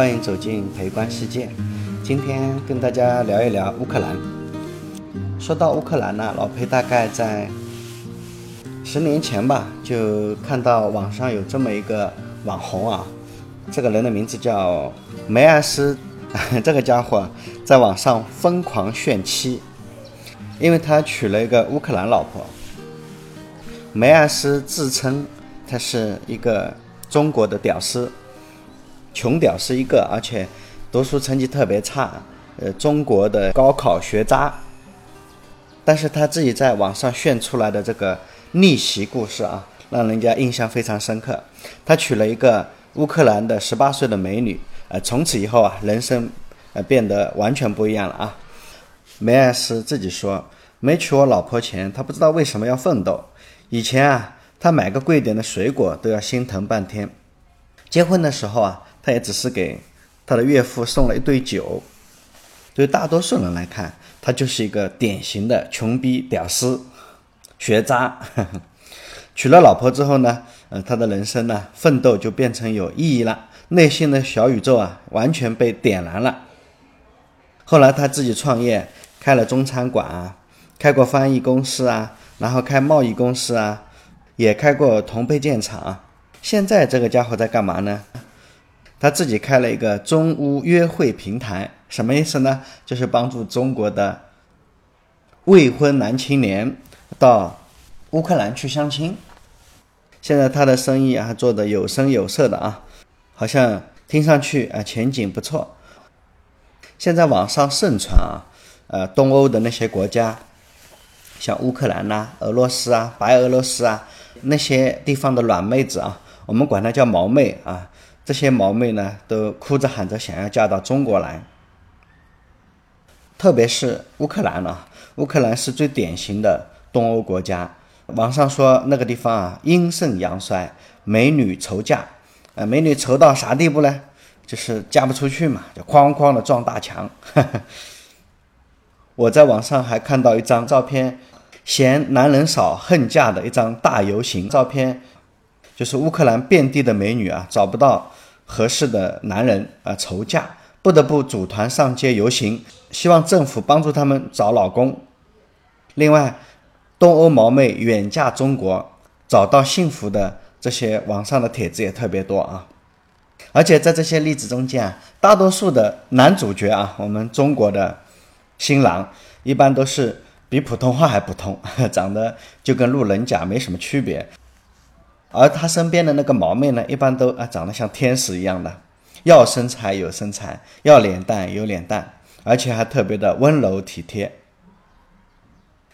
欢迎走进陪观世界。今天跟大家聊一聊乌克兰。说到乌克兰呢，老裴大概在十年前吧，就看到网上有这么一个网红啊，这个人的名字叫梅艾斯，这个家伙在网上疯狂炫妻，因为他娶了一个乌克兰老婆。梅艾斯自称他是一个中国的屌丝。穷屌丝一个，而且读书成绩特别差，呃，中国的高考学渣。但是他自己在网上炫出来的这个逆袭故事啊，让人家印象非常深刻。他娶了一个乌克兰的十八岁的美女，呃，从此以后啊，人生呃变得完全不一样了啊。梅艾斯自己说，没娶我老婆前，他不知道为什么要奋斗。以前啊，他买个贵点的水果都要心疼半天。结婚的时候啊。他也只是给他的岳父送了一堆酒，对大多数人来看，他就是一个典型的穷逼屌丝、学渣。娶了老婆之后呢，呃，他的人生呢，奋斗就变成有意义了，内心的小宇宙啊，完全被点燃了。后来他自己创业，开了中餐馆啊，开过翻译公司啊，然后开贸易公司啊，也开过铜配件厂。现在这个家伙在干嘛呢？他自己开了一个中乌约会平台，什么意思呢？就是帮助中国的未婚男青年到乌克兰去相亲。现在他的生意啊做的有声有色的啊，好像听上去啊前景不错。现在网上盛传啊，呃，东欧的那些国家，像乌克兰呐、俄罗斯啊、白俄罗斯啊那些地方的软妹子啊，我们管它叫毛妹啊。这些毛妹呢，都哭着喊着想要嫁到中国来，特别是乌克兰啊，乌克兰是最典型的东欧国家。网上说那个地方啊，阴盛阳衰，美女愁嫁，呃，美女愁到啥地步呢？就是嫁不出去嘛，就哐哐的撞大墙。我在网上还看到一张照片，嫌男人少恨嫁的一张大游行照片，就是乌克兰遍地的美女啊，找不到。合适的男人啊，愁嫁不得不组团上街游行，希望政府帮助他们找老公。另外，东欧毛妹远嫁中国找到幸福的这些网上的帖子也特别多啊。而且在这些例子中间啊，大多数的男主角啊，我们中国的新郎一般都是比普通话还普通，长得就跟路人甲没什么区别。而他身边的那个毛妹呢，一般都啊长得像天使一样的，要身材有身材，要脸蛋有脸蛋，而且还特别的温柔体贴。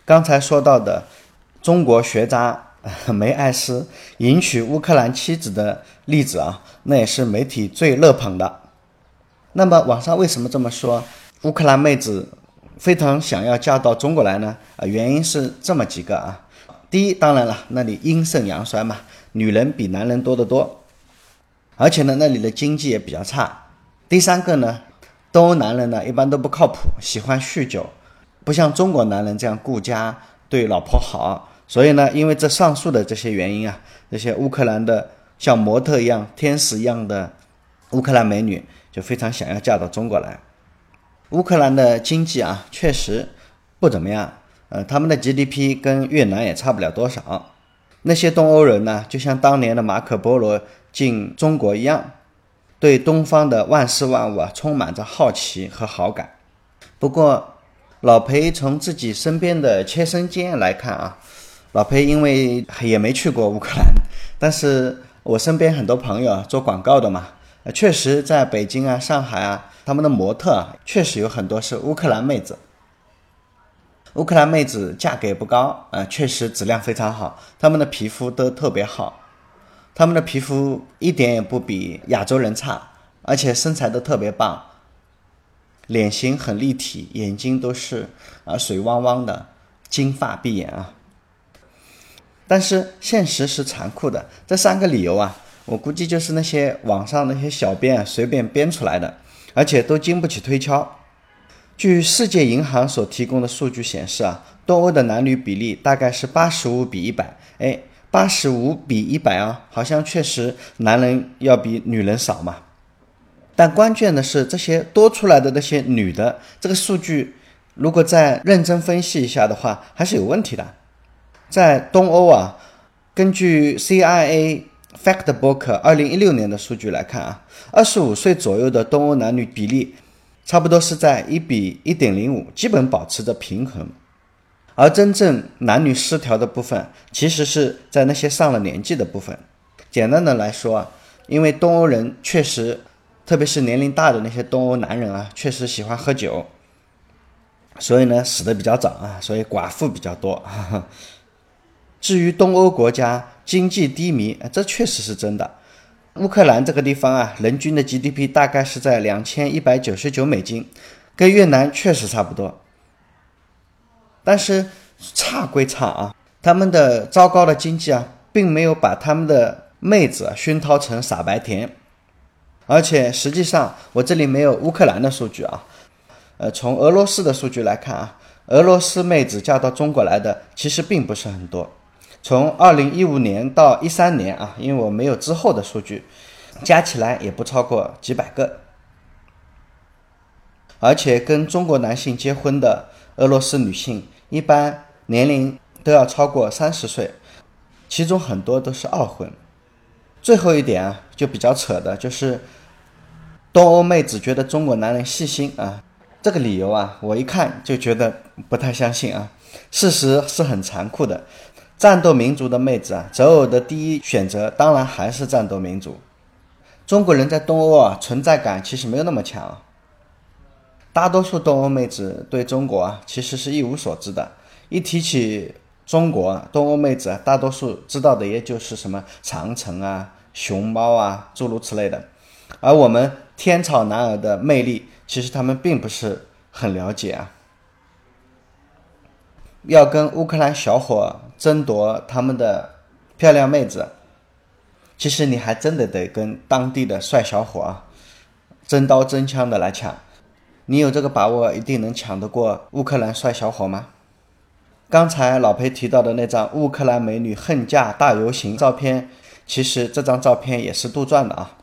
刚才说到的中国学渣 梅艾斯迎娶乌克兰妻子的例子啊，那也是媒体最热捧的。那么网上为什么这么说？乌克兰妹子非常想要嫁到中国来呢？啊，原因是这么几个啊。第一，当然了，那里阴盛阳衰嘛。女人比男人多得多，而且呢，那里的经济也比较差。第三个呢，东欧男人呢一般都不靠谱，喜欢酗酒，不像中国男人这样顾家、对老婆好。所以呢，因为这上述的这些原因啊，这些乌克兰的像模特一样、天使一样的乌克兰美女就非常想要嫁到中国来。乌克兰的经济啊，确实不怎么样，呃，他们的 GDP 跟越南也差不了多少。那些东欧人呢，就像当年的马可波罗进中国一样，对东方的万事万物啊充满着好奇和好感。不过，老裴从自己身边的切身经验来看啊，老裴因为也没去过乌克兰，但是我身边很多朋友做广告的嘛，确实在北京啊、上海啊，他们的模特啊，确实有很多是乌克兰妹子。乌克兰妹子价格也不高，啊，确实质量非常好，她们的皮肤都特别好，她们的皮肤一点也不比亚洲人差，而且身材都特别棒，脸型很立体，眼睛都是啊水汪汪的，金发碧眼啊。但是现实是残酷的，这三个理由啊，我估计就是那些网上那些小编啊随便编出来的，而且都经不起推敲。据世界银行所提供的数据显示啊，东欧的男女比例大概是八十五比一百。哎，八十五比一百啊，好像确实男人要比女人少嘛。但关键的是，这些多出来的那些女的，这个数据如果再认真分析一下的话，还是有问题的。在东欧啊，根据 CIA Factbook 二零一六年的数据来看啊，二十五岁左右的东欧男女比例差不多是在一比一点零五，基本保持着平衡。而真正男女失调的部分，其实是在那些上了年纪的部分。简单的来说啊，因为东欧人确实，特别是年龄大的那些东欧男人啊，确实喜欢喝酒，所以呢死的比较早啊，所以寡妇比较多。至于东欧国家经济低迷，这确实是真的。乌克兰这个地方啊，人均的 GDP 大概是在两千一百九十九美金，跟越南确实差不多。但是差归差啊，他们的糟糕的经济啊，并没有把他们的妹子熏陶成傻白甜。而且实际上，我这里没有乌克兰的数据啊，呃，从俄罗斯的数据来看啊，俄罗斯妹子嫁到中国来的其实并不是很多。从二零一五年到一三年啊，因为我没有之后的数据，加起来也不超过几百个。而且跟中国男性结婚的俄罗斯女性。一般年龄都要超过三十岁，其中很多都是二婚。最后一点啊，就比较扯的，就是东欧妹子觉得中国男人细心啊，这个理由啊，我一看就觉得不太相信啊。事实是很残酷的，战斗民族的妹子啊，择偶的第一选择当然还是战斗民族。中国人在东欧啊，存在感其实没有那么强。大多数东欧妹子对中国啊，其实是一无所知的。一提起中国，东欧妹子啊大多数知道的也就是什么长城啊、熊猫啊，诸如此类的。而我们天朝男儿的魅力，其实他们并不是很了解啊。要跟乌克兰小伙争夺他们的漂亮妹子，其实你还真的得跟当地的帅小伙啊，真刀真枪的来抢。你有这个把握，一定能抢得过乌克兰帅小伙吗？刚才老裴提到的那张乌克兰美女恨嫁大游行照片，其实这张照片也是杜撰的啊。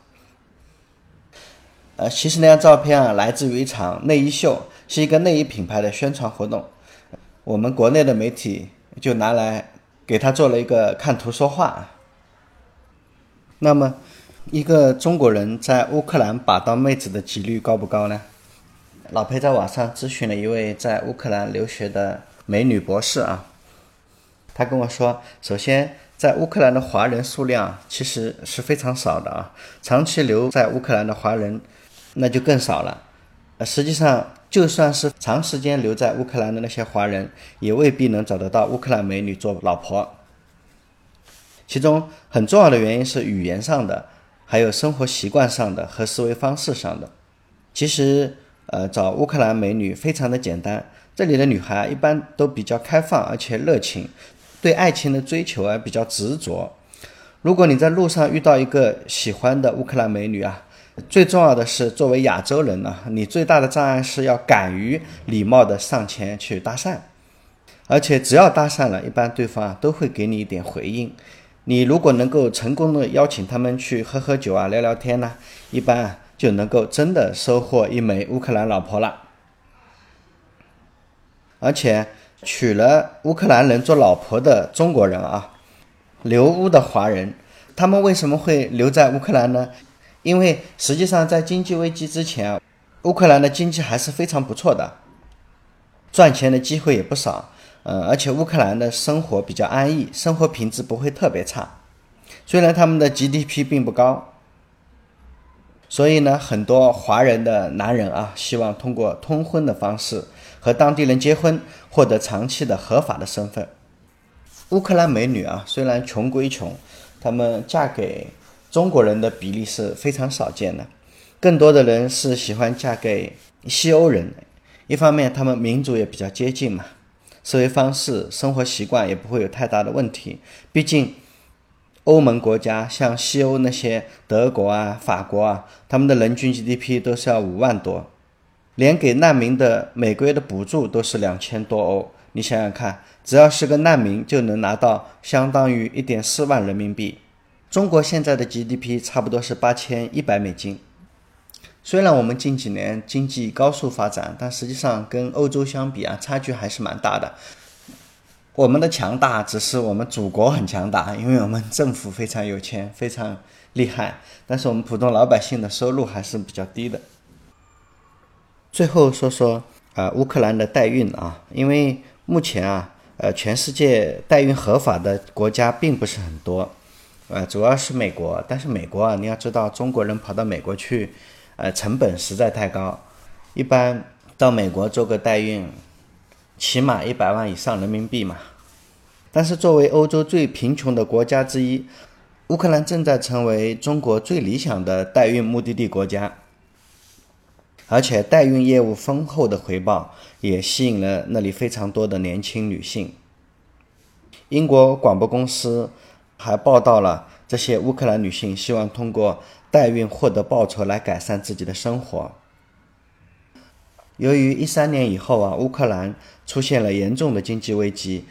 呃，其实那张照片啊，来自于一场内衣秀，是一个内衣品牌的宣传活动。我们国内的媒体就拿来给他做了一个看图说话。那么，一个中国人在乌克兰把到妹子的几率高不高呢？老裴在网上咨询了一位在乌克兰留学的美女博士啊，他跟我说，首先在乌克兰的华人数量其实是非常少的啊，长期留在乌克兰的华人那就更少了。呃，实际上就算是长时间留在乌克兰的那些华人，也未必能找得到乌克兰美女做老婆。其中很重要的原因是语言上的，还有生活习惯上的和思维方式上的。其实。呃，找乌克兰美女非常的简单。这里的女孩一般都比较开放，而且热情，对爱情的追求啊比较执着。如果你在路上遇到一个喜欢的乌克兰美女啊，最重要的是作为亚洲人呢，你最大的障碍是要敢于礼貌的上前去搭讪，而且只要搭讪了，一般对方都会给你一点回应。你如果能够成功的邀请他们去喝喝酒啊、聊聊天呢，一般。就能够真的收获一枚乌克兰老婆了，而且娶了乌克兰人做老婆的中国人啊，留乌的华人，他们为什么会留在乌克兰呢？因为实际上在经济危机之前，乌克兰的经济还是非常不错的，赚钱的机会也不少，嗯，而且乌克兰的生活比较安逸，生活品质不会特别差，虽然他们的 GDP 并不高。所以呢，很多华人的男人啊，希望通过通婚的方式和当地人结婚，获得长期的合法的身份。乌克兰美女啊，虽然穷归穷，她们嫁给中国人的比例是非常少见的，更多的人是喜欢嫁给西欧人。一方面，他们民族也比较接近嘛，思维方式、生活习惯也不会有太大的问题，毕竟。欧盟国家像西欧那些德国啊、法国啊，他们的人均 GDP 都是要五万多，连给难民的每个月的补助都是两千多欧。你想想看，只要是个难民就能拿到相当于一点四万人民币。中国现在的 GDP 差不多是八千一百美金，虽然我们近几年经济高速发展，但实际上跟欧洲相比啊，差距还是蛮大的。我们的强大只是我们祖国很强大，因为我们政府非常有钱，非常厉害。但是我们普通老百姓的收入还是比较低的。最后说说啊，乌克兰的代孕啊，因为目前啊，呃，全世界代孕合法的国家并不是很多，呃，主要是美国。但是美国啊，你要知道，中国人跑到美国去，呃，成本实在太高，一般到美国做个代孕。起码一百万以上人民币嘛，但是作为欧洲最贫穷的国家之一，乌克兰正在成为中国最理想的代孕目的地国家，而且代孕业务丰厚的回报也吸引了那里非常多的年轻女性。英国广播公司还报道了这些乌克兰女性希望通过代孕获得报酬来改善自己的生活。由于一三年以后啊，乌克兰出现了严重的经济危机，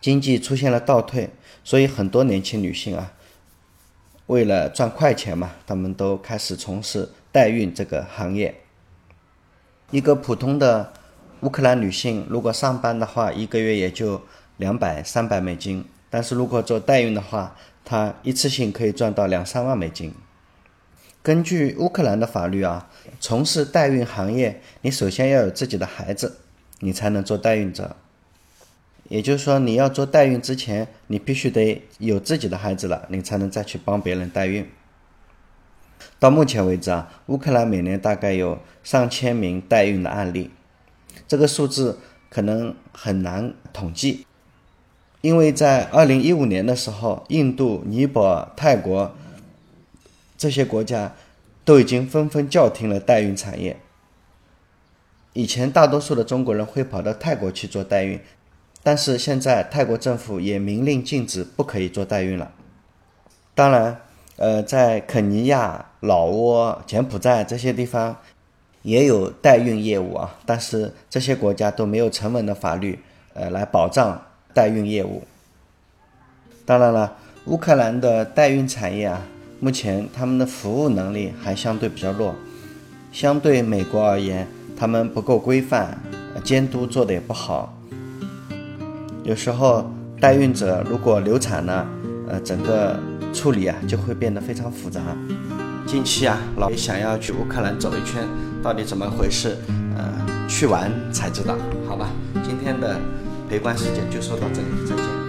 经济出现了倒退，所以很多年轻女性啊，为了赚快钱嘛，她们都开始从事代孕这个行业。一个普通的乌克兰女性如果上班的话，一个月也就两百、三百美金，但是如果做代孕的话，她一次性可以赚到两三万美金。根据乌克兰的法律啊，从事代孕行业，你首先要有自己的孩子，你才能做代孕者。也就是说，你要做代孕之前，你必须得有自己的孩子了，你才能再去帮别人代孕。到目前为止啊，乌克兰每年大概有上千名代孕的案例，这个数字可能很难统计，因为在二零一五年的时候，印度、尼泊尔、泰国。这些国家都已经纷纷叫停了代孕产业。以前大多数的中国人会跑到泰国去做代孕，但是现在泰国政府也明令禁止不可以做代孕了。当然，呃，在肯尼亚、老挝、柬埔寨这些地方也有代孕业务啊，但是这些国家都没有成文的法律，呃，来保障代孕业务。当然了，乌克兰的代孕产业啊。目前他们的服务能力还相对比较弱，相对美国而言，他们不够规范，监督做的也不好。有时候代孕者如果流产了，呃，整个处理啊就会变得非常复杂。近期啊，老爷想要去乌克兰走一圈，到底怎么回事？呃，去完才知道。好吧，今天的陪观时间就说到这里，再见。